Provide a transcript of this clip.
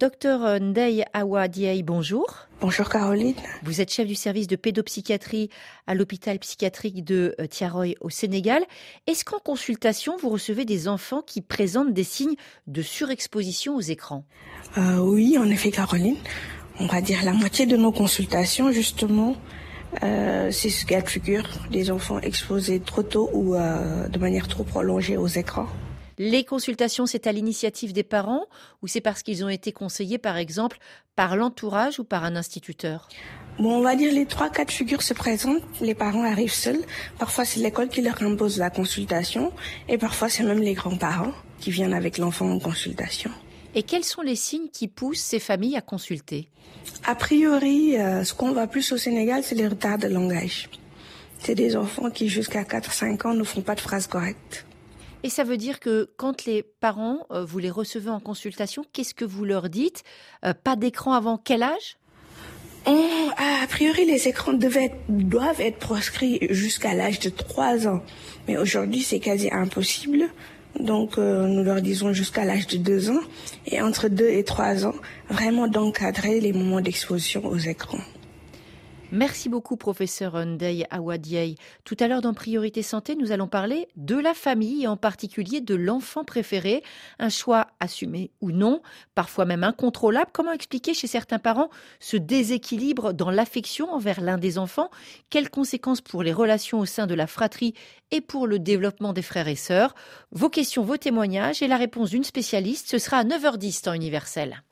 Docteur Ndeye Awa Diaye, bonjour. Bonjour Caroline. Vous êtes chef du service de pédopsychiatrie à l'hôpital psychiatrique de euh, Tiaroy au Sénégal. Est-ce qu'en consultation, vous recevez des enfants qui présentent des signes de surexposition aux écrans? Euh, Oui, en effet Caroline. On va dire la moitié de nos consultations, justement, euh, c'est ce cas de figure des enfants exposés trop tôt ou euh, de manière trop prolongée aux écrans. Les consultations, c'est à l'initiative des parents ou c'est parce qu'ils ont été conseillés, par exemple, par l'entourage ou par un instituteur? Bon, on va dire les trois cas de figure se présentent. Les parents arrivent seuls. Parfois, c'est l'école qui leur impose la consultation. Et parfois, c'est même les grands-parents qui viennent avec l'enfant en consultation. Et quels sont les signes qui poussent ces familles à consulter? A priori, euh, ce qu'on voit plus au Sénégal, c'est les retards de langage. C'est des enfants qui, jusqu'à 4-5 ans, ne font pas de phrases correctes. Et ça veut dire que quand les parents, euh, vous les recevez en consultation, qu'est-ce que vous leur dites? Euh, Pas d'écran avant quel âge? On, a priori, les écrans être- doivent être proscrits jusqu'à l'âge de 3 ans. Mais aujourd'hui, c'est quasi impossible. Donc, euh, nous leur disons jusqu'à l'âge de 2 ans. Et entre 2 et 3 ans, vraiment d'encadrer les moments d'exposition aux écrans. Merci beaucoup, professeur Ndeye Awadiaye. Tout à l'heure, dans Priorité Santé, nous allons parler de la famille et en particulier de l'enfant préféré. Un choix assumé ou non, parfois même incontrôlable. Comment expliquer chez certains parents ce déséquilibre dans l'affection envers l'un des enfants? Quelles conséquences pour les relations au sein de la fratrie et pour le développement des frères et sœurs? Vos questions, vos témoignages et la réponse d'une spécialiste, ce sera à 9h10 temps universel.